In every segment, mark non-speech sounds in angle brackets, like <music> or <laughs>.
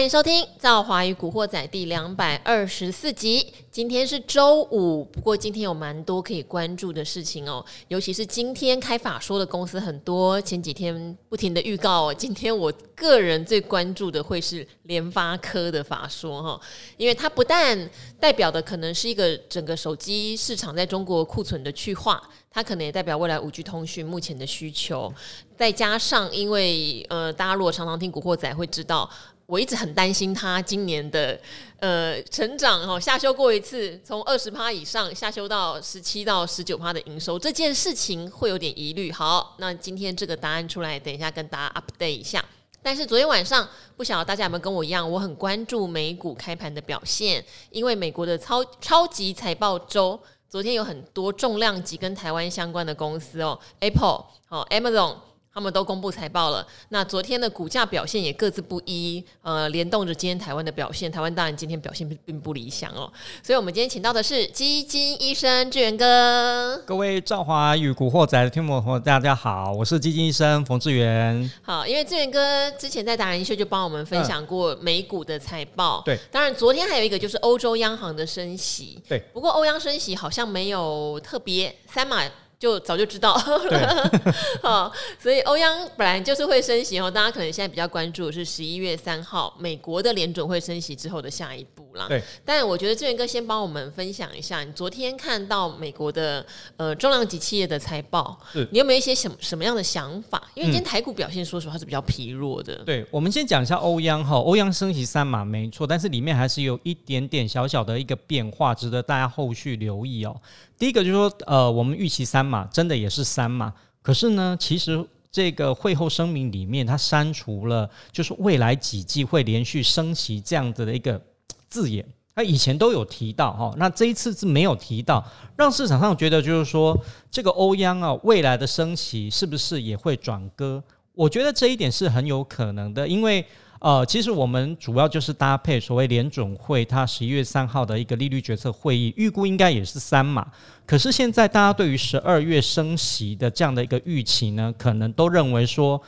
欢迎收听《赵华与古惑仔》第两百二十四集。今天是周五，不过今天有蛮多可以关注的事情哦，尤其是今天开法说的公司很多，前几天不停的预告。今天我个人最关注的会是联发科的法说哈，因为它不但代表的可能是一个整个手机市场在中国库存的去化，它可能也代表未来五 G 通讯目前的需求，再加上因为呃，大家如果常常听古惑仔会知道。我一直很担心它今年的呃成长哈，下修过一次，从二十趴以上下修到十七到十九趴的营收，这件事情会有点疑虑。好，那今天这个答案出来，等一下跟大家 update 一下。但是昨天晚上不晓得大家有没有跟我一样，我很关注美股开盘的表现，因为美国的超超级财报周，昨天有很多重量级跟台湾相关的公司哦，Apple 哦，Amazon。他们都公布财报了，那昨天的股价表现也各自不一，呃，联动着今天台湾的表现。台湾当然今天表现并不理想哦，所以我们今天请到的是基金医生志源哥。各位赵华与古惑仔的听众朋友，大家好，我是基金医生冯志源。好，因为志源哥之前在达人秀就帮我们分享过美股的财报，嗯、对，当然昨天还有一个就是欧洲央行的升息，对，不过欧央升息好像没有特别三码。就早就知道，了 <laughs> 好，所以欧央本来就是会升息哦。大家可能现在比较关注的是十一月三号美国的联准会升息之后的下一步啦。对，但我觉得志源哥先帮我们分享一下，你昨天看到美国的呃重量级企业的财报，你有没有一些什么什么样的想法？因为今天台股表现说实话是比较疲弱的。嗯、对，我们先讲一下欧央哈，欧央升息三码没错，但是里面还是有一点点小小的一个变化，值得大家后续留意哦。第一个就是说，呃，我们预期三嘛真的也是三嘛，可是呢，其实这个会后声明里面它删除了，就是未来几季会连续升息这样子的一个字眼，它以前都有提到哈，那这一次是没有提到，让市场上觉得就是说，这个欧央啊未来的升息是不是也会转鸽？我觉得这一点是很有可能的，因为。呃，其实我们主要就是搭配所谓联准会它十一月三号的一个利率决策会议，预估应该也是三码。可是现在大家对于十二月升息的这样的一个预期呢，可能都认为说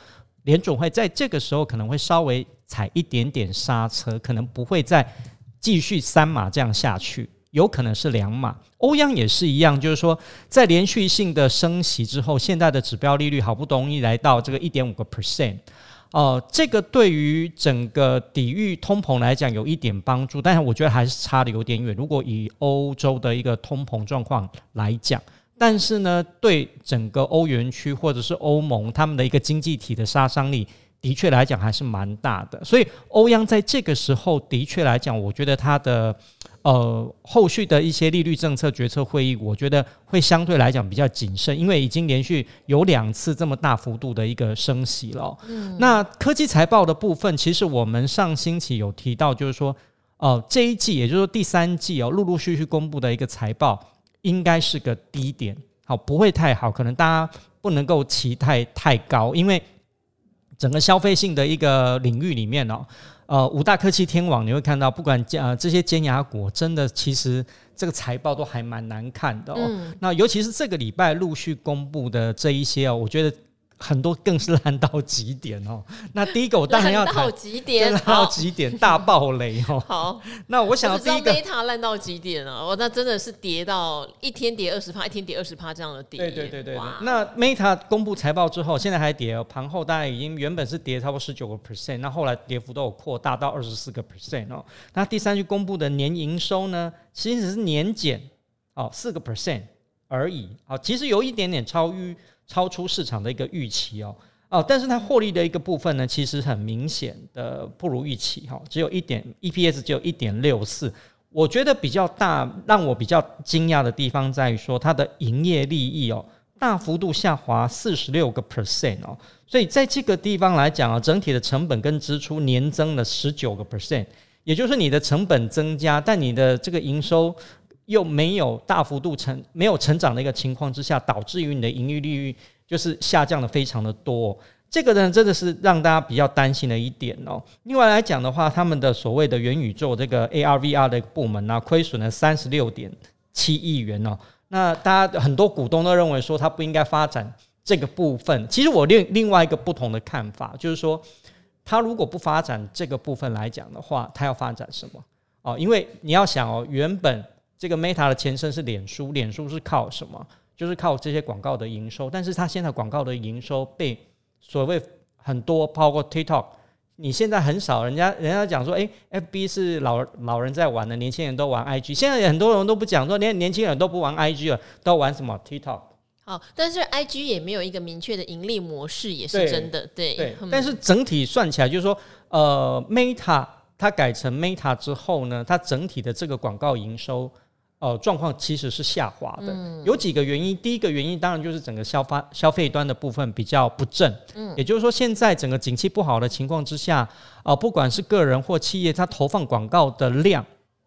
联准会在这个时候可能会稍微踩一点点刹车，可能不会再继续三码这样下去，有可能是两码。欧央也是一样，就是说在连续性的升息之后，现在的指标利率好不容易来到这个一点五个 percent。哦、这个对于整个抵御通膨来讲有一点帮助，但是我觉得还是差的有点远。如果以欧洲的一个通膨状况来讲，但是呢，对整个欧元区或者是欧盟他们的一个经济体的杀伤力，的确来讲还是蛮大的。所以欧央在这个时候的确来讲，我觉得它的。呃，后续的一些利率政策决策会议，我觉得会相对来讲比较谨慎，因为已经连续有两次这么大幅度的一个升息了。嗯，那科技财报的部分，其实我们上星期有提到，就是说，哦、呃，这一季，也就是说第三季哦，陆陆续续公布的一个财报，应该是个低点，好，不会太好，可能大家不能够期待太高，因为整个消费性的一个领域里面哦。呃，五大科技天网，你会看到，不管呃这些尖牙股，真的其实这个财报都还蛮难看的哦。嗯、那尤其是这个礼拜陆续公布的这一些哦，我觉得。很多更是烂到极点哦。那第一个我当然要谈，烂到极点，烂到极点，大暴雷哦。<laughs> 好，那我想要第一个，Meta 烂到极点啊！哦，那真的是跌到一天跌二十趴，一天跌二十趴这样的跌。对对对对，对。那 Meta 公布财报之后，现在还跌，盘后大概已经原本是跌差不多十九个 percent，那后来跌幅都有扩大到二十四个 percent 哦。那第三季公布的年营收呢，其实是年减哦四个 percent 而已。哦，其实有一点点超于。超出市场的一个预期哦。哦，但是它获利的一个部分呢，其实很明显的不如预期哈，只有一点 EPS 只有一点六四，我觉得比较大让我比较惊讶的地方在于说它的营业利益哦大幅度下滑四十六个 percent 哦，所以在这个地方来讲啊，整体的成本跟支出年增了十九个 percent，也就是你的成本增加，但你的这个营收。又没有大幅度成没有成长的一个情况之下，导致于你的盈余利率就是下降的非常的多，这个呢真的是让大家比较担心的一点哦。另外来讲的话，他们的所谓的元宇宙这个 AR VR 的部门呢，亏损了三十六点七亿元哦。那大家很多股东都认为说，他不应该发展这个部分。其实我另另外一个不同的看法就是说，它如果不发展这个部分来讲的话，它要发展什么？哦，因为你要想哦，原本这个 Meta 的前身是脸书，脸书是靠什么？就是靠这些广告的营收，但是它现在广告的营收被所谓很多，包括 TikTok，你现在很少人家人家讲说，诶，FB 是老老人在玩的，年轻人都玩 IG，现在很多人都不讲说，连年轻人都不玩 IG 了，都玩什么 TikTok。好，但是 IG 也没有一个明确的盈利模式，也是真的，对。对，嗯、但是整体算起来，就是说，呃，Meta 它改成 Meta 之后呢，它整体的这个广告营收。呃，状况其实是下滑的，嗯、有几个原因。第一个原因当然就是整个消发消费端的部分比较不振，嗯，也就是说现在整个景气不好的情况之下，啊、呃，不管是个人或企业，它投放广告的量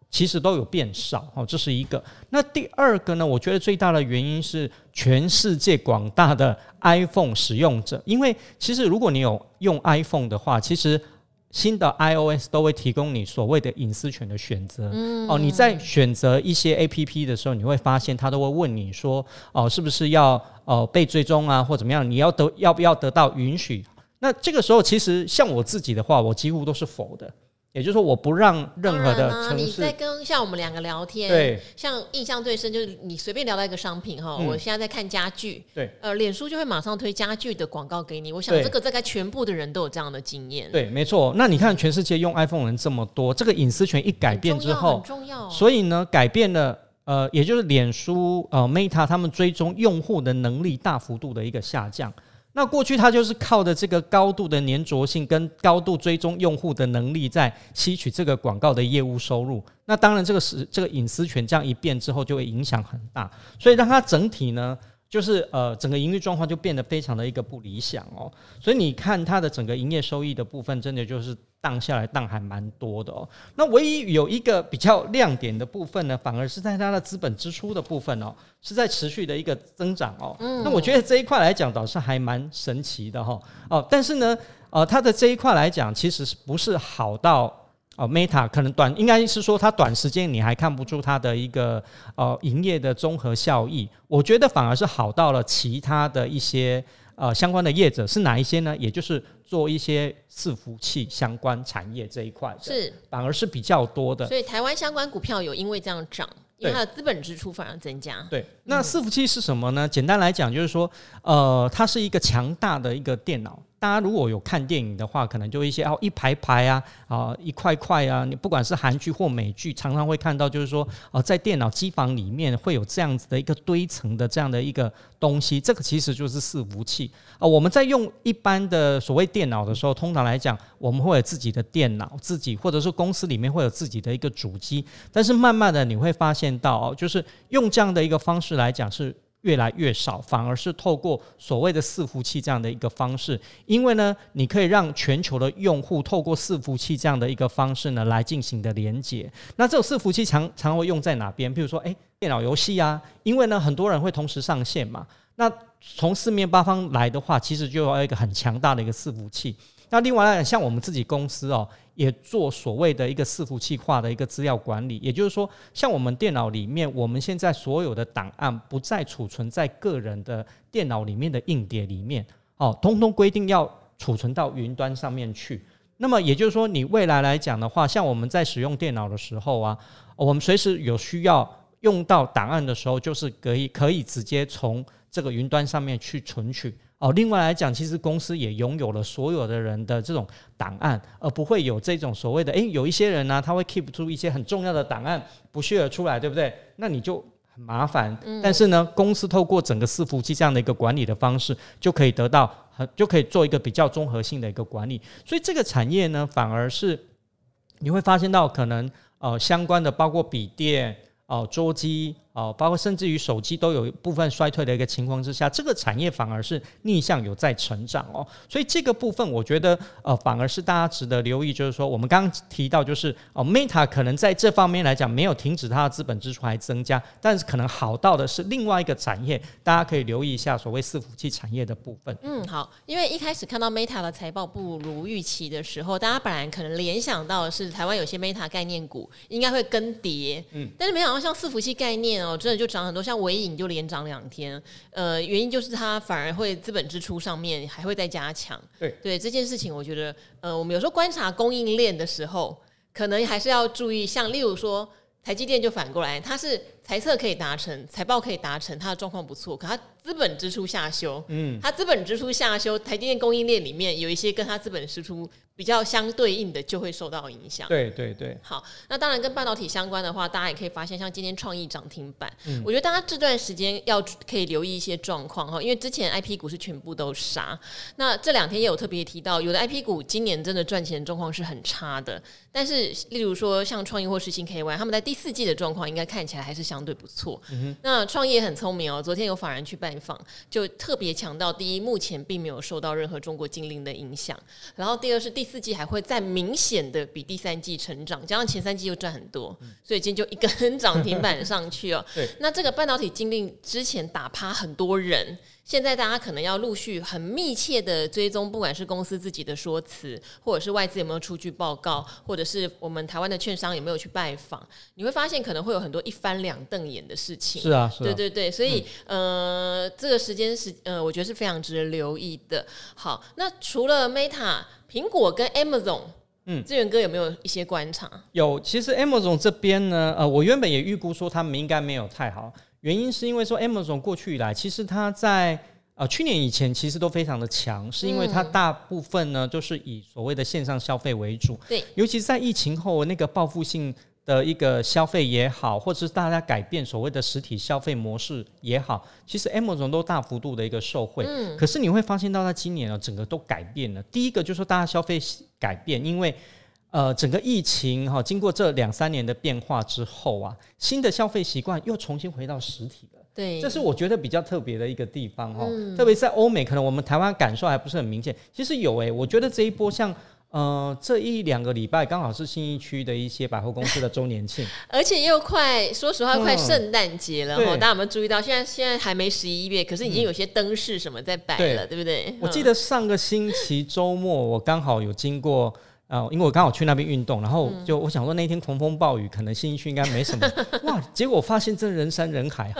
其实都有变少，哦，这是一个。那第二个呢，我觉得最大的原因是全世界广大的 iPhone 使用者，因为其实如果你有用 iPhone 的话，其实。新的 iOS 都会提供你所谓的隐私权的选择。嗯，哦，你在选择一些 APP 的时候，你会发现它都会问你说，哦，是不是要呃被追踪啊，或怎么样？你要得要不要得到允许？那这个时候，其实像我自己的话，我几乎都是否的。也就是说，我不让任何的城市。你在跟像我们两个聊天，对，像印象最深就是你随便聊到一个商品哈，嗯、我现在在看家具，对，呃，脸书就会马上推家具的广告给你。我想这个大概全部的人都有这样的经验。对，没错。那你看，全世界用 iPhone 人这么多，这个隐私权一改变之后，很重要，很重要。所以呢，改变了呃，也就是脸书呃 Meta 他们追踪用户的能力大幅度的一个下降。那过去它就是靠的这个高度的粘着性跟高度追踪用户的能力，在吸取这个广告的业务收入。那当然，这个是这个隐私权这样一变之后，就会影响很大。所以让它整体呢，就是呃整个营运状况就变得非常的一个不理想哦。所以你看它的整个营业收益的部分，真的就是。荡下来，荡还蛮多的哦。那唯一有一个比较亮点的部分呢，反而是在它的资本支出的部分哦，是在持续的一个增长哦。嗯。那我觉得这一块来讲倒是还蛮神奇的哈。哦，但是呢，呃，它的这一块来讲，其实是不是好到哦，Meta 可能短应该是说它短时间你还看不出它的一个呃营业的综合效益。我觉得反而是好到了其他的一些。呃，相关的业者是哪一些呢？也就是做一些伺服器相关产业这一块，是反而是比较多的。所以台湾相关股票有因为这样涨，因为它的资本支出反而增加。对，那伺服器是什么呢？简单来讲，就是说，呃，它是一个强大的一个电脑。大家如果有看电影的话，可能就一些哦一排排啊啊一块块啊，你不管是韩剧或美剧，常常会看到，就是说哦在电脑机房里面会有这样子的一个堆层的这样的一个东西，这个其实就是伺服器啊。我们在用一般的所谓电脑的时候，通常来讲，我们会有自己的电脑，自己或者是公司里面会有自己的一个主机，但是慢慢的你会发现到哦，就是用这样的一个方式来讲是。越来越少，反而是透过所谓的伺服器这样的一个方式，因为呢，你可以让全球的用户透过伺服器这样的一个方式呢来进行的连接。那这种伺服器常常会用在哪边？比如说，诶，电脑游戏啊，因为呢很多人会同时上线嘛。那从四面八方来的话，其实就要一个很强大的一个伺服器。那另外来讲，像我们自己公司哦。也做所谓的一个伺服器化的一个资料管理，也就是说，像我们电脑里面，我们现在所有的档案不再储存在个人的电脑里面的硬碟里面，哦，通通规定要储存到云端上面去。那么也就是说，你未来来讲的话，像我们在使用电脑的时候啊，我们随时有需要用到档案的时候，就是可以可以直接从这个云端上面去存取。哦，另外来讲，其实公司也拥有了所有的人的这种档案，而不会有这种所谓的，诶，有一些人呢，他会 keep 住一些很重要的档案不 share 出来，对不对？那你就很麻烦。嗯。但是呢，公司透过整个伺服器这样的一个管理的方式，就可以得到很，就可以做一个比较综合性的一个管理。所以这个产业呢，反而是你会发现到可能呃相关的，包括笔电哦，桌机。哦，包括甚至于手机都有一部分衰退的一个情况之下，这个产业反而是逆向有在成长哦，所以这个部分我觉得呃反而是大家值得留意，就是说我们刚刚提到就是哦，Meta 可能在这方面来讲没有停止它的资本支出还增加，但是可能好到的是另外一个产业，大家可以留意一下所谓伺服器产业的部分。嗯，好，因为一开始看到 Meta 的财报不如预期的时候，大家本来可能联想到的是台湾有些 Meta 概念股应该会跟跌，嗯，但是没想到像伺服器概念哦，真的就涨很多，像尾影就连涨两天，呃，原因就是它反而会资本支出上面还会再加强。对对，这件事情，我觉得，呃，我们有时候观察供应链的时候，可能还是要注意，像例如说台积电就反过来，它是财测可以达成，财报可以达成，它的状况不错，可它资本支出下修，嗯，它资本支出下修，台积电供应链里面有一些跟它资本支出。比较相对应的就会受到影响。对对对。好，那当然跟半导体相关的话，大家也可以发现，像今天创意涨停板，嗯，我觉得大家这段时间要可以留意一些状况哈，因为之前 IP 股是全部都杀，那这两天也有特别提到，有的 IP 股今年真的赚钱状况是很差的，但是例如说像创意或是新 KY，他们在第四季的状况应该看起来还是相对不错。嗯。那创业很聪明哦，昨天有法人去拜访，就特别强调，第一，目前并没有受到任何中国禁令的影响，然后第二是第四季还会再明显的比第三季成长，加上前三季又赚很多，所以今天就一根涨停板上去哦。<laughs> 那这个半导体禁令之前打趴很多人，现在大家可能要陆续很密切的追踪，不管是公司自己的说辞，或者是外资有没有出具报告，或者是我们台湾的券商有没有去拜访，你会发现可能会有很多一翻两瞪眼的事情。是啊，是啊，对对对，所以、嗯、呃，这个时间是呃，我觉得是非常值得留意的。好，那除了 Meta。苹果跟 Amazon，嗯，志远哥有没有一些观察？有，其实 Amazon 这边呢，呃，我原本也预估说他们应该没有太好，原因是因为说 Amazon 过去以来，其实它在呃去年以前其实都非常的强，是因为它大部分呢都、就是以所谓的线上消费为主，对，尤其是在疫情后那个报复性。的一个消费也好，或者是大家改变所谓的实体消费模式也好，其实 Amazon 都大幅度的一个受惠。嗯，可是你会发现到在今年呢，整个都改变了。第一个就是说大家消费改变，因为呃整个疫情哈，经过这两三年的变化之后啊，新的消费习惯又重新回到实体了。对，这是我觉得比较特别的一个地方哈。嗯，特别在欧美，可能我们台湾感受还不是很明显。其实有诶、欸，我觉得这一波像。呃，这一两个礼拜刚好是新一区的一些百货公司的周年庆，<laughs> 而且又快，说实话快圣诞节了哈、嗯。大家有没有注意到？现在现在还没十一月，可是已经有些灯饰什么在摆了、嗯对，对不对？我记得上个星期周末，我刚好有经过，呃，因为我刚好去那边运动，然后就我想说那天狂风暴雨，可能新一区应该没什么。<laughs> 哇，结果发现真人山人海、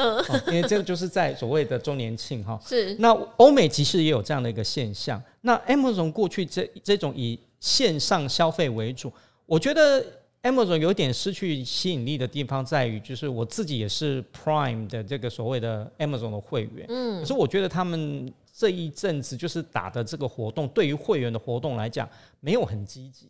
因为这个就是在所谓的周年庆哈。是。那欧美其实也有这样的一个现象。那 Amazon 过去这这种以线上消费为主，我觉得 Amazon 有点失去吸引力的地方在于，就是我自己也是 Prime 的这个所谓的 Amazon 的会员，嗯，可是我觉得他们这一阵子就是打的这个活动，对于会员的活动来讲，没有很积极。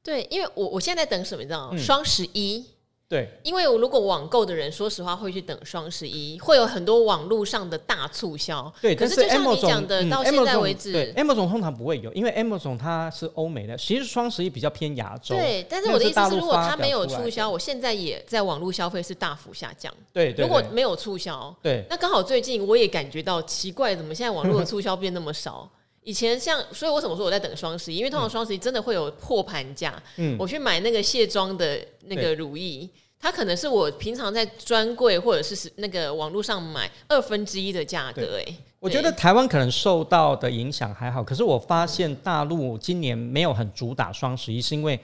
对，因为我我现在在等什么？你知道吗？双十一。对，因为我如果网购的人，说实话会去等双十一，会有很多网络上的大促销。对，可是就像你讲的，到现在为止，对，Amazon 通常不会有，因为 Amazon 它是欧美的，其实双十一比较偏亚洲。对，但是我的意思是，如果它没有促销，我现在也在网络消费是大幅下降。对，对，如果没有促销，对，那刚好最近我也感觉到奇怪，怎么现在网络的促销变那么少？以前像，所以我怎么说我在等双十一？因为通常双十一真的会有破盘价。嗯，我去买那个卸妆的那个乳液。它可能是我平常在专柜或者是那个网络上买二分之一的价格哎，我觉得台湾可能受到的影响还好，可是我发现大陆今年没有很主打双十一，是因为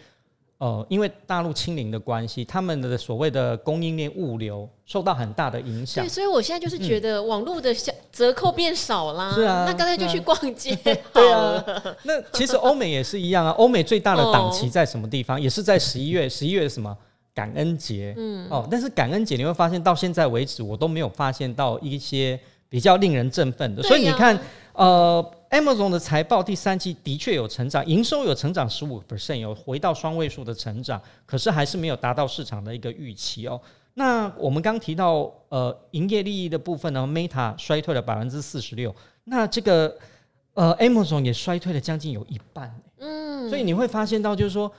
呃，因为大陆清零的关系，他们的所谓的供应链物流受到很大的影响。对，所以我现在就是觉得网络的折扣变少啦，是啊，那刚才就去逛街。<laughs> 对啊，那其实欧美也是一样啊，欧美最大的档期在什么地方？也是在十一月，十一月什么？感恩节，嗯，哦，但是感恩节你会发现到现在为止，我都没有发现到一些比较令人振奋的。所以你看，呃，Amazon 的财报第三季的确有成长，营收有成长十五 percent，有回到双位数的成长，可是还是没有达到市场的一个预期哦。那我们刚提到，呃，营业利益的部分呢，Meta 衰退了百分之四十六，那这个呃，Amazon 也衰退了将近有一半，嗯，所以你会发现到就是说，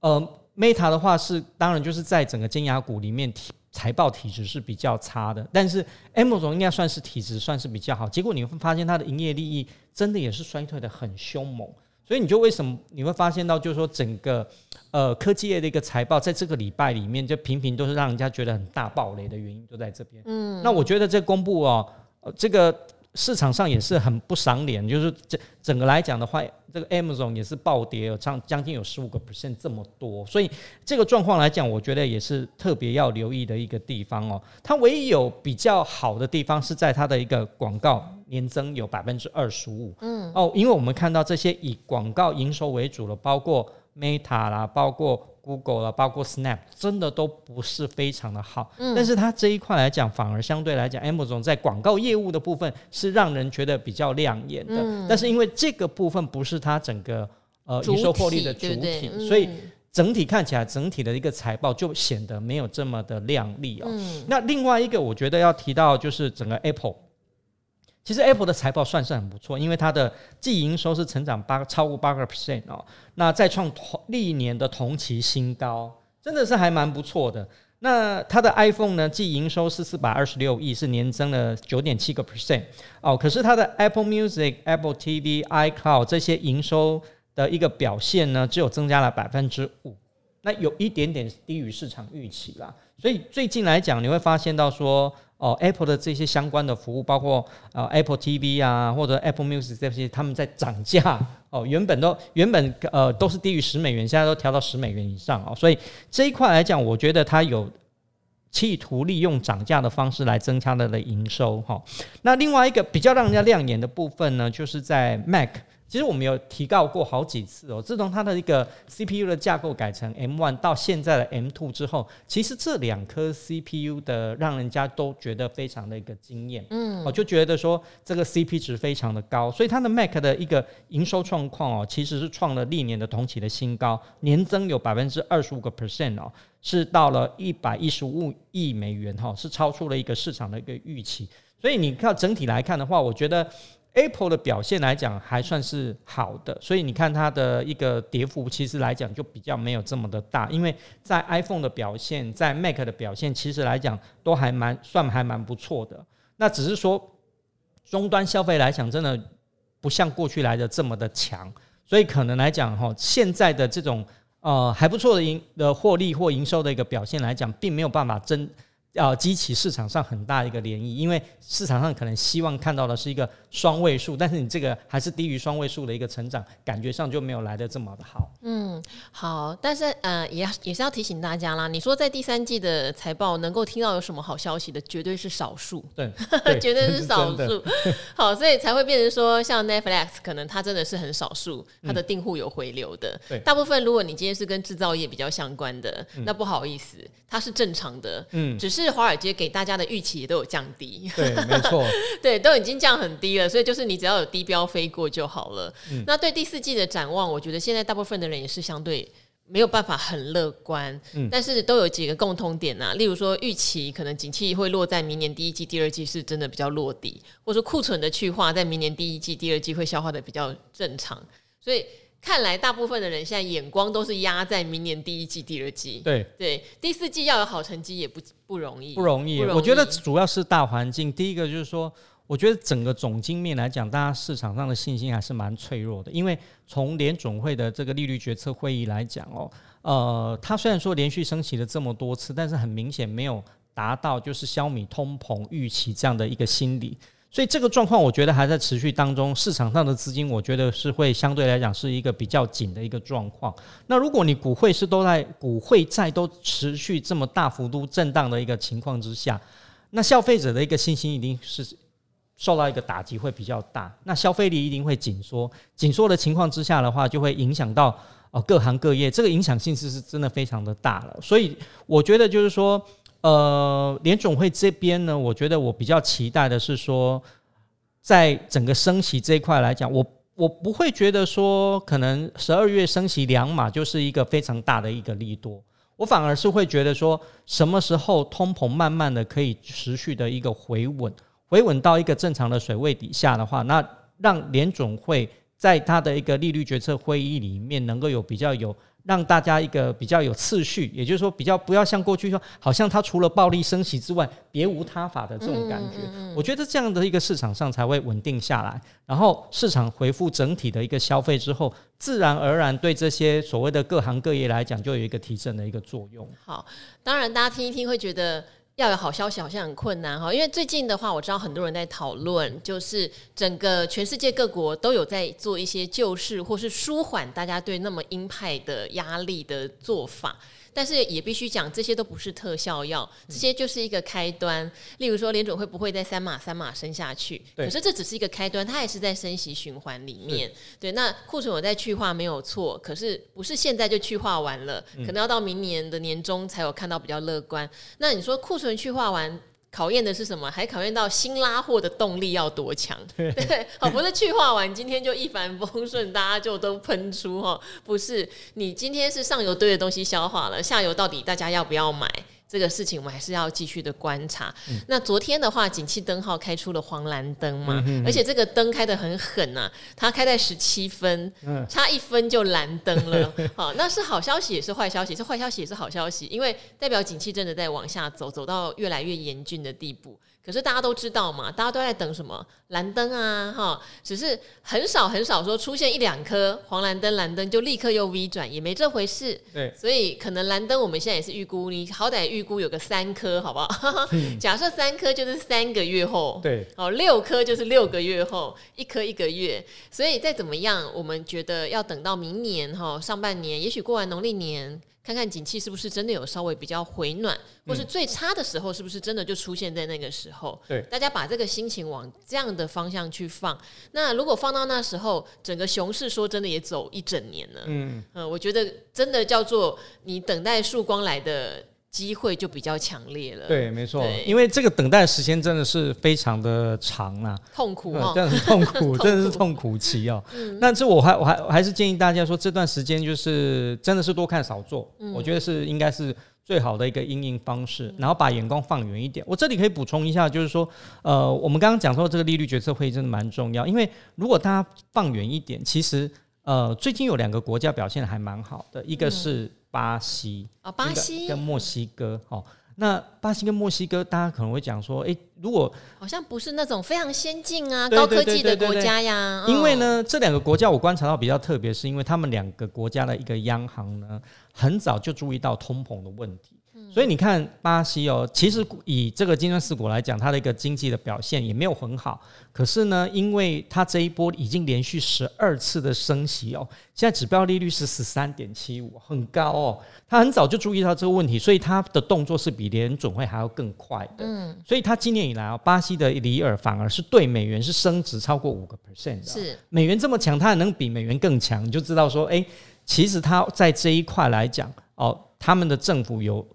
呃。Meta 的话是，当然就是在整个尖牙股里面体财报体质是比较差的，但是 Amazon 应该算是体质算是比较好。结果你会发现它的营业利益真的也是衰退的很凶猛，所以你就为什么你会发现到，就是说整个呃科技业的一个财报在这个礼拜里面就频频都是让人家觉得很大暴雷的原因就在这边。嗯，那我觉得这公布哦，呃，这个市场上也是很不赏脸，就是整整个来讲的话，这个 Amazon 也是暴跌，有将将近有十五个 percent 这么多，所以这个状况来讲，我觉得也是特别要留意的一个地方哦。它唯一有比较好的地方是在它的一个广告年增有百分之二十五，嗯哦，因为我们看到这些以广告营收为主的，包括 Meta 啦，包括。Google 了，包括 Snap，真的都不是非常的好。嗯，但是它这一块来讲，反而相对来讲，Amazon 在广告业务的部分是让人觉得比较亮眼的。嗯，但是因为这个部分不是它整个呃营收获利的主体，对对嗯，所以整体看起来，整体的一个财报就显得没有这么的亮丽哦。嗯，那另外一个我觉得要提到就是整个 Apple。其实 Apple 的财报算是很不错，因为它的季营收是成长八超过八个 percent 哦，那再创历年的同期新高，真的是还蛮不错的。那它的 iPhone 呢，季营收是四百二十六亿，是年增了九点七个 percent 哦。可是它的 Apple Music、Apple TV、iCloud 这些营收的一个表现呢，只有增加了百分之五，那有一点点低于市场预期啦。所以最近来讲，你会发现到说。哦，Apple 的这些相关的服务，包括呃 Apple TV 啊，或者 Apple Music 这些，他们在涨价 <laughs> 哦。原本都原本呃都是低于十美元，现在都调到十美元以上哦。所以这一块来讲，我觉得它有企图利用涨价的方式来增加它的营收哈。那另外一个比较让人家亮眼的部分呢，就是在 Mac。其实我们有提到过好几次哦，自从它的一个 CPU 的架构改成 M1 到现在的 M2 之后，其实这两颗 CPU 的让人家都觉得非常的一个惊艳，嗯，我就觉得说这个 CP 值非常的高，所以它的 Mac 的一个营收状况哦，其实是创了历年的同期的新高，年增有百分之二十五个 percent 哦，是到了一百一十五亿美元哈，是超出了一个市场的一个预期，所以你看整体来看的话，我觉得。Apple 的表现来讲还算是好的，所以你看它的一个跌幅，其实来讲就比较没有这么的大，因为在 iPhone 的表现，在 Mac 的表现，其实来讲都还蛮算还蛮不错的。那只是说终端消费来讲，真的不像过去来的这么的强，所以可能来讲哈，现在的这种呃还不错的营的获利或营收的一个表现来讲，并没有办法真。要激起市场上很大一个涟漪，因为市场上可能希望看到的是一个双位数，但是你这个还是低于双位数的一个成长，感觉上就没有来的这么的好。嗯，好，但是呃，也也是要提醒大家啦，你说在第三季的财报能够听到有什么好消息的，绝对是少数，<laughs> 对，绝对是少数。<laughs> 好，所以才会变成说，像 Netflix 可能它真的是很少数，它的订户有回流的。大部分如果你今天是跟制造业比较相关的，那不好意思，它是正常的。嗯，只是。是华尔街给大家的预期也都有降低，对，没错，<laughs> 对，都已经降很低了，所以就是你只要有低标飞过就好了。嗯，那对第四季的展望，我觉得现在大部分的人也是相对没有办法很乐观，嗯，但是都有几个共通点呐，例如说预期可能景气会落在明年第一季、第二季是真的比较落底，或者说库存的去化在明年第一季、第二季会消化的比较正常，所以。看来大部分的人现在眼光都是压在明年第一季、第二季。对对，第四季要有好成绩也不不容易，不容易。我觉得主要是大环境。第一个就是说，我觉得整个总经面来讲，大家市场上的信心还是蛮脆弱的。因为从联总会的这个利率决策会议来讲哦，呃，它虽然说连续升息了这么多次，但是很明显没有达到就是消弭通膨预期这样的一个心理。所以这个状况，我觉得还在持续当中。市场上的资金，我觉得是会相对来讲是一个比较紧的一个状况。那如果你股汇是都在股汇债都持续这么大幅度震荡的一个情况之下，那消费者的一个信心一定是受到一个打击，会比较大。那消费力一定会紧缩，紧缩的情况之下的话，就会影响到呃各行各业，这个影响性是是真的非常的大了。所以我觉得就是说。呃，联总会这边呢，我觉得我比较期待的是说，在整个升息这一块来讲，我我不会觉得说可能十二月升息两码就是一个非常大的一个利多，我反而是会觉得说，什么时候通膨慢慢的可以持续的一个回稳，回稳到一个正常的水位底下的话，那让联总会在它的一个利率决策会议里面能够有比较有。让大家一个比较有次序，也就是说，比较不要像过去说，好像它除了暴力升息之外，别无他法的这种感觉。我觉得这样的一个市场上才会稳定下来，然后市场回复整体的一个消费之后，自然而然对这些所谓的各行各业来讲，就有一个提振的一个作用。好，当然大家听一听会觉得。要有好消息好像很困难哈，因为最近的话，我知道很多人在讨论，就是整个全世界各国都有在做一些救市或是舒缓大家对那么鹰派的压力的做法。但是也必须讲，这些都不是特效药，这些就是一个开端。例如说，联准会不会在三码三码升下去？可是这只是一个开端，它也是在升息循环里面。对，那库存有在去化没有错，可是不是现在就去化完了，可能要到明年的年中才有看到比较乐观。那你说库存去化完？考验的是什么？还考验到新拉货的动力要多强？<laughs> 对，好，不是去化完今天就一帆风顺，大家就都喷出哈？不是，你今天是上游堆的东西消化了，下游到底大家要不要买？这个事情我们还是要继续的观察。嗯、那昨天的话，景气灯号开出了黄蓝灯嘛，而且这个灯开得很狠呐、啊，它开在十七分，嗯、差一分就蓝灯了。<laughs> 好，那是好消息也是坏消息，是坏消息也是好消息，因为代表景气真的在往下走，走到越来越严峻的地步。可是大家都知道嘛，大家都在等什么蓝灯啊，哈，只是很少很少说出现一两颗黄蓝灯、蓝灯就立刻又 V 转，也没这回事。对，所以可能蓝灯我们现在也是预估，你好歹预估有个三颗，好不好？<laughs> 嗯、假设三颗就是三个月后，对，哦，六颗就是六个月后，一颗一个月，所以再怎么样，我们觉得要等到明年哈上半年，也许过完农历年。看看景气是不是真的有稍微比较回暖，或是最差的时候是不是真的就出现在那个时候？对，大家把这个心情往这样的方向去放。那如果放到那时候，整个熊市说真的也走一整年了。嗯呃，我觉得真的叫做你等待曙光来的。机会就比较强烈了。对，没错，因为这个等待的时间真的是非常的长啊，痛苦啊、哦，真的很痛苦，痛 <laughs> 苦真的是痛苦。期哦。嗯、那这我还我还我还是建议大家说，这段时间就是真的是多看少做，嗯、我觉得是应该是最好的一个因应方式，嗯、然后把眼光放远一点。我这里可以补充一下，就是说，呃，我们刚刚讲说这个利率决策会议真的蛮重要，因为如果大家放远一点，其实呃，最近有两个国家表现还蛮好的，一个是。巴西哦，巴西。跟墨西哥哦，那巴西跟墨西哥，大家可能会讲说，哎，如果好像不是那种非常先进啊、高科技的国家呀，因为呢，这两个国家我观察到比较特别，是因为他们两个国家的一个央行呢，很早就注意到通膨的问题。所以你看巴西哦，其实以这个金砖四国来讲，它的一个经济的表现也没有很好。可是呢，因为它这一波已经连续十二次的升息哦，现在指标利率是十三点七五，很高哦。它很早就注意到这个问题，所以它的动作是比联准会还要更快的。嗯，所以它今年以来啊，巴西的里尔反而是对美元是升值超过五个 percent。是美元这么强，它还能比美元更强，你就知道说，哎，其实它在这一块来讲哦，他们的政府有。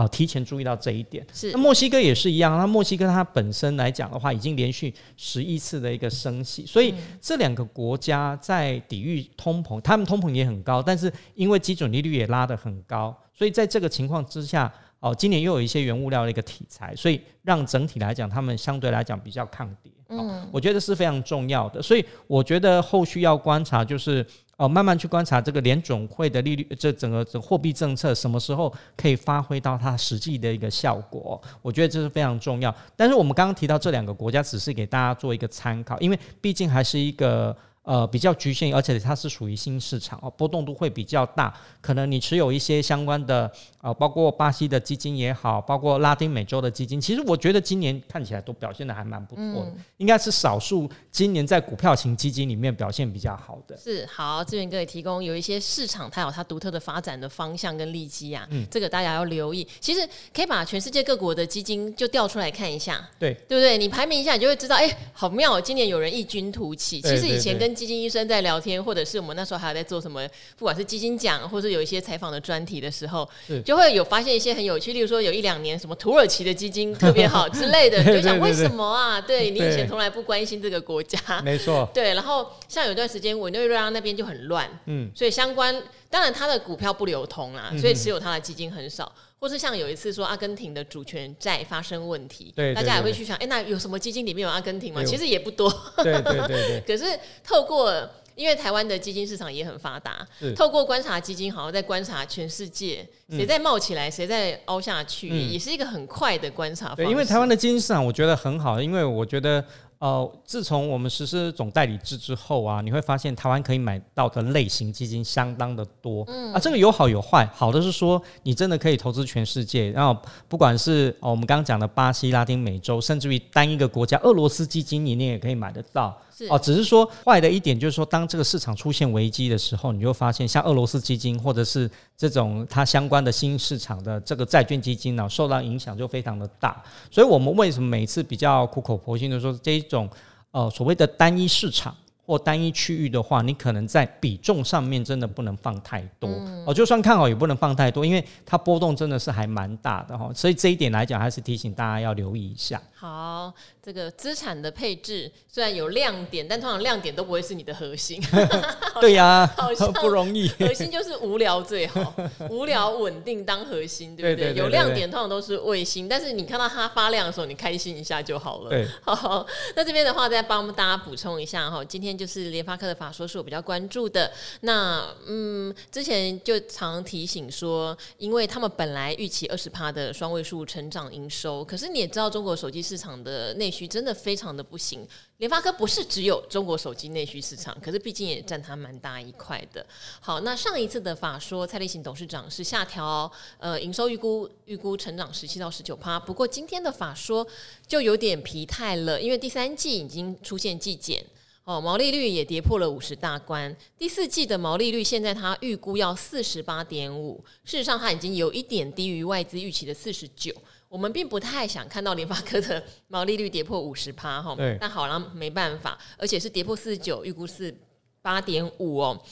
哦，提前注意到这一点是。那墨西哥也是一样，那墨西哥它本身来讲的话，已经连续十一次的一个升息，所以这两个国家在抵御通膨，他们通膨也很高，但是因为基准利率也拉得很高，所以在这个情况之下，哦，今年又有一些原物料的一个题材，所以让整体来讲，他们相对来讲比较抗跌。嗯，我觉得是非常重要的，所以我觉得后续要观察就是。哦，慢慢去观察这个联总会的利率，这整个这货币政策什么时候可以发挥到它实际的一个效果？我觉得这是非常重要。但是我们刚刚提到这两个国家，只是给大家做一个参考，因为毕竟还是一个。呃，比较局限，而且它是属于新市场哦，波动度会比较大。可能你持有一些相关的，呃，包括巴西的基金也好，包括拉丁美洲的基金，其实我觉得今年看起来都表现的还蛮不错的，嗯、应该是少数今年在股票型基金里面表现比较好的。是，好，这边可以提供有一些市场它有它独特的发展的方向跟利基啊，嗯，这个大家要留意。其实可以把全世界各国的基金就调出来看一下，对，对不对？你排名一下，你就会知道，哎，好妙，今年有人异军突起。其实以前跟基金医生在聊天，或者是我们那时候还有在做什么，不管是基金讲，或是有一些采访的专题的时候，就会有发现一些很有趣，例如说有一两年什么土耳其的基金特别好之类的，你 <laughs> 就想为什么啊？对你以前从来不关心这个国家，<laughs> 没错，对。然后像有段时间委内瑞拉那边就很乱，嗯，所以相关当然它的股票不流通啦，所以持有它的基金很少。或是像有一次说阿根廷的主权债发生问题，对，大家也会去想，哎、欸，那有什么基金里面有阿根廷吗？其实也不多，对对对对。<laughs> 可是透过，因为台湾的基金市场也很发达，透过观察基金，好像在观察全世界谁在冒起来，谁在凹下去，嗯、也是一个很快的观察方式。对，因为台湾的基金市场我觉得很好，因为我觉得。呃，自从我们实施总代理制之后啊，你会发现台湾可以买到的类型基金相当的多。嗯啊，这个有好有坏。好的是说，你真的可以投资全世界，然后不管是哦我们刚刚讲的巴西、拉丁美洲，甚至于单一个国家俄罗斯基金，你你也可以买得到。哦，只是说坏的一点就是说，当这个市场出现危机的时候，你就发现像俄罗斯基金或者是这种它相关的新市场的这个债券基金呢，受到影响就非常的大。所以我们为什么每次比较苦口婆心的说这种呃所谓的单一市场？或单一区域的话，你可能在比重上面真的不能放太多哦。嗯、就算看好，也不能放太多，因为它波动真的是还蛮大的哈。所以这一点来讲，还是提醒大家要留意一下。好，这个资产的配置虽然有亮点，但通常亮点都不会是你的核心。<laughs> 对呀，好 <laughs> 像不容易。核心就是无聊最好，无聊稳定当核心，对不对？对对对对对，有亮点通常都是卫星，但是你看到它发亮的时候，你开心一下就好了。对，<laughs> 好，那这边的话再帮大家补充一下哈，今天。就是联发科的法说是我比较关注的。那嗯，之前就常提醒说，因为他们本来预期二十趴的双位数成长营收，可是你也知道，中国手机市场的内需真的非常的不行。联发科不是只有中国手机内需市场，可是毕竟也占它蛮大一块的。好，那上一次的法说，蔡立行董事长是下调呃营收预估，预估成长十七到十九趴。不过今天的法说就有点疲态了，因为第三季已经出现季减。哦，毛利率也跌破了五十大关。第四季的毛利率现在它预估要四十八点五，事实上它已经有一点低于外资预期的四十九。我们并不太想看到联发科的毛利率跌破五十趴哈，对但好了，没办法，而且是跌破四十九，预估是八点五哦。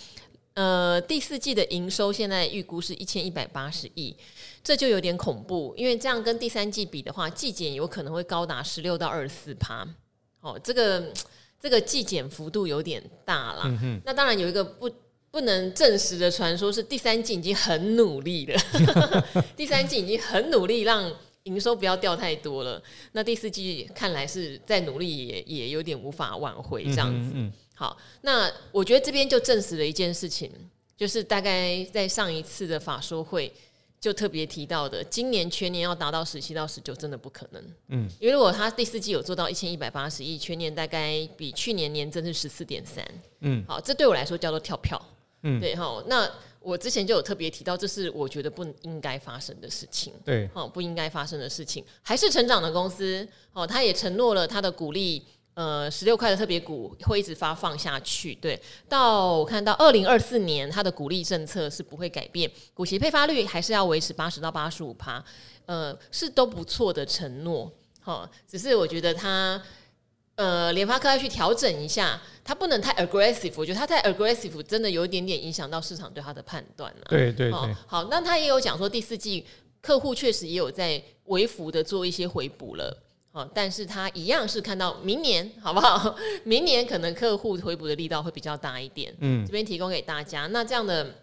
呃，第四季的营收现在预估是一千一百八十亿，这就有点恐怖，因为这样跟第三季比的话，季减有可能会高达十六到二十四趴。哦，这个。这个季减幅度有点大了，嗯、那当然有一个不不能证实的传说，是第三季已经很努力了，<laughs> 第三季已经很努力让营收不要掉太多了。那第四季看来是再努力也也有点无法挽回这样子。好，那我觉得这边就证实了一件事情，就是大概在上一次的法说会。就特别提到的，今年全年要达到十七到十九，真的不可能。嗯，因为如果他第四季有做到一千一百八十亿，全年大概比去年年增是十四点三。嗯，好，这对我来说叫做跳票。嗯，对哈。那我之前就有特别提到，这是我觉得不应该发生的事情。对，好，不应该发生的事情，还是成长的公司。哦，他也承诺了他的股利。呃，十六块的特别股会一直发放下去，对，到我看到二零二四年，它的股利政策是不会改变，股息配发率还是要维持八十到八十五趴，呃，是都不错的承诺，哈，只是我觉得它，呃，联发科要去调整一下，它不能太 aggressive，我觉得它太 aggressive 真的有一点点影响到市场对它的判断了，对对对，好，那他也有讲说第四季客户确实也有在微幅的做一些回补了。但是他一样是看到明年，好不好？<laughs> 明年可能客户回补的力道会比较大一点。嗯，这边提供给大家。那这样的。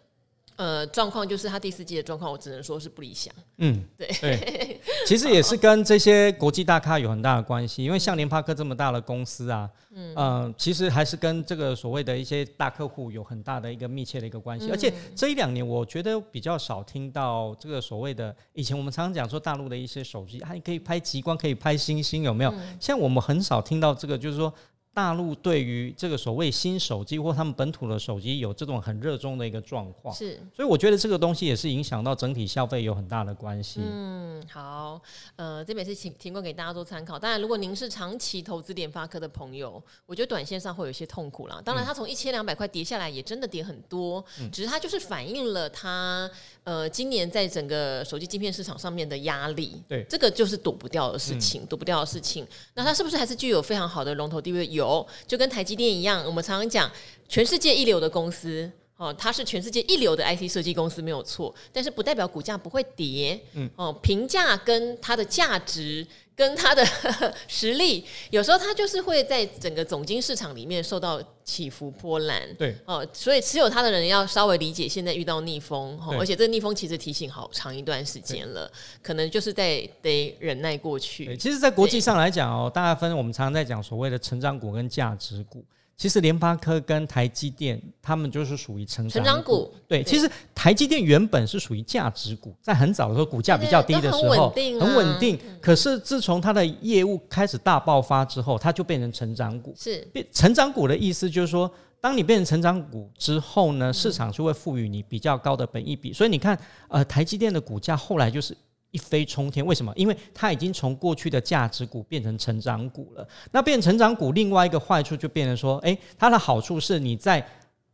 呃，状况就是他第四季的状况，我只能说是不理想。嗯，对，对，<laughs> 其实也是跟这些国际大咖有很大的关系，因为像联发科这么大的公司啊，嗯、呃，其实还是跟这个所谓的一些大客户有很大的一个密切的一个关系。嗯、而且这一两年，我觉得比较少听到这个所谓的以前我们常常讲说大陆的一些手机，还可以拍极光，可以拍星星，有没有？嗯、像我们很少听到这个，就是说。大陆对于这个所谓新手机或他们本土的手机有这种很热衷的一个状况，是，所以我觉得这个东西也是影响到整体消费有很大的关系。嗯，好，呃，这边是提提供给大家做参考。当然，如果您是长期投资联发科的朋友，我觉得短线上会有一些痛苦啦。当然，它从一千两百块跌下来，也真的跌很多，嗯、只是它就是反映了它呃今年在整个手机晶片市场上面的压力。对，这个就是躲不掉的事情，嗯、躲不掉的事情。那它是不是还是具有非常好的龙头地位？有。就跟台积电一样，我们常常讲全世界一流的公司，哦，它是全世界一流的 IC 设计公司没有错，但是不代表股价不会跌，嗯，哦，评价跟它的价值。跟它的 <laughs> 实力，有时候它就是会在整个总经市场里面受到起伏波澜。对哦，所以持有它的人要稍微理解，现在遇到逆风，对而且这个逆风其实提醒好长一段时间了，可能就是在得忍耐过去。其实，在国际上来讲哦，大家分我们常常在讲所谓的成长股跟价值股。其实联发科跟台积电，他们就是属于成长股。成长股对，其实台积电原本是属于价值股，在很早的时候，股价比较低的时候，很稳定。可是自从它的业务开始大爆发之后，它就变成成长股。是变成长股的意思就是说，当你变成成长股之后呢，市场就会赋予你比较高的本益比。所以你看，呃，台积电的股价后来就是。一飞冲天，为什么？因为它已经从过去的价值股变成成长股了。那变成长股，另外一个坏处就变成说，诶，它的好处是你在。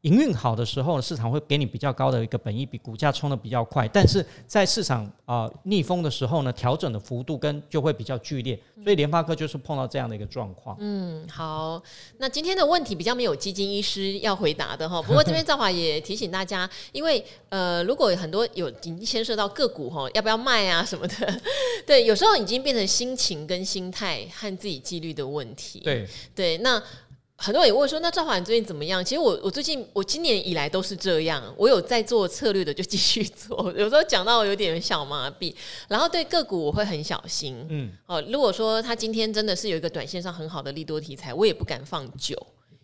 营运好的时候，市场会给你比较高的一个本益比，股价冲的比较快。但是在市场啊、呃、逆风的时候呢，调整的幅度跟就会比较剧烈。所以联发科就是碰到这样的一个状况。嗯，好，那今天的问题比较没有基金医师要回答的哈。<laughs> 不过这边赵华也提醒大家，因为呃，如果很多有已经牵涉到个股哈，要不要卖啊什么的，<laughs> 对，有时候已经变成心情跟心态和自己纪律的问题。对对，那。很多人也问说：“那赵华你最近怎么样？”其实我我最近我今年以来都是这样，我有在做策略的就继续做，<laughs> 有时候讲到有点小麻痹，然后对个股我会很小心。嗯，哦，如果说他今天真的是有一个短线上很好的利多题材，我也不敢放久，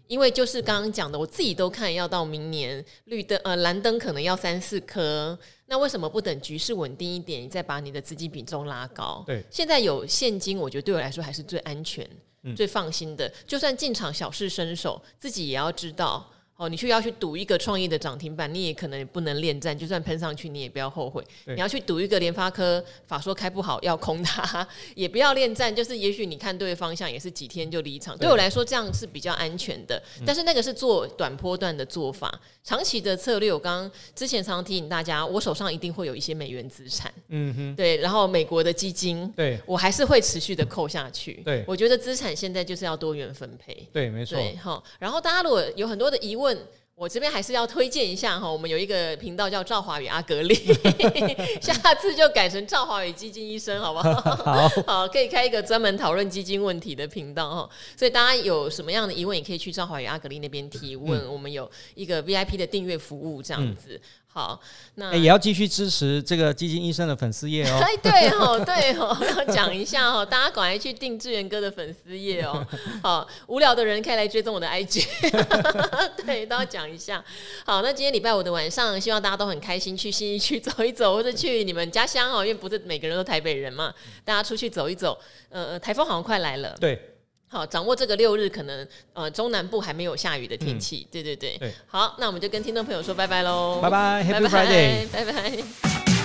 因为就是刚刚讲的，我自己都看要到明年绿灯呃蓝灯可能要三四颗，那为什么不等局势稳定一点，你再把你的资金比重拉高？对，现在有现金，我觉得对我来说还是最安全。最放心的，就算进场小试身手，自己也要知道。哦，你去要去赌一个创意的涨停板，你也可能不能恋战，就算喷上去，你也不要后悔。你要去赌一个联发科，法说开不好要空它，<laughs> 也不要恋战，就是也许你看对方向，也是几天就离场。对我来说，这样是比较安全的。但是那个是做短波段的做法，长期的策略，我刚刚之前常常提醒大家，我手上一定会有一些美元资产，嗯哼，对，然后美国的基金，对我还是会持续的扣下去。对，我觉得资产现在就是要多元分配。对，没错。对，好，然后大家如果有很多的疑问。我这边还是要推荐一下哈，我们有一个频道叫赵华宇阿格力，<laughs> 下次就改成赵华宇基金医生，好不好？<laughs> 好，<laughs> 好，可以开一个专门讨论基金问题的频道哈。所以大家有什么样的疑问，也可以去赵华宇阿格力那边提问，嗯、我们有一个 VIP 的订阅服务这样子。嗯好，那、欸、也要继续支持这个基金医生的粉丝页哦。<laughs> 哎，对哦，对哦，<laughs> 要讲一下哦，大家赶快去订志源哥的粉丝页哦。好，无聊的人可以来追踪我的 IG，<laughs> 对，都要讲一下。好，那今天礼拜五的晚上，希望大家都很开心，去新一区走一走，或者去你们家乡哦，因为不是每个人都台北人嘛，大家出去走一走。呃，台风好像快来了，对。好，掌握这个六日可能呃中南部还没有下雨的天气，嗯、对对对。对好，那我们就跟听众朋友说拜拜喽，拜拜，Happy Friday，拜拜。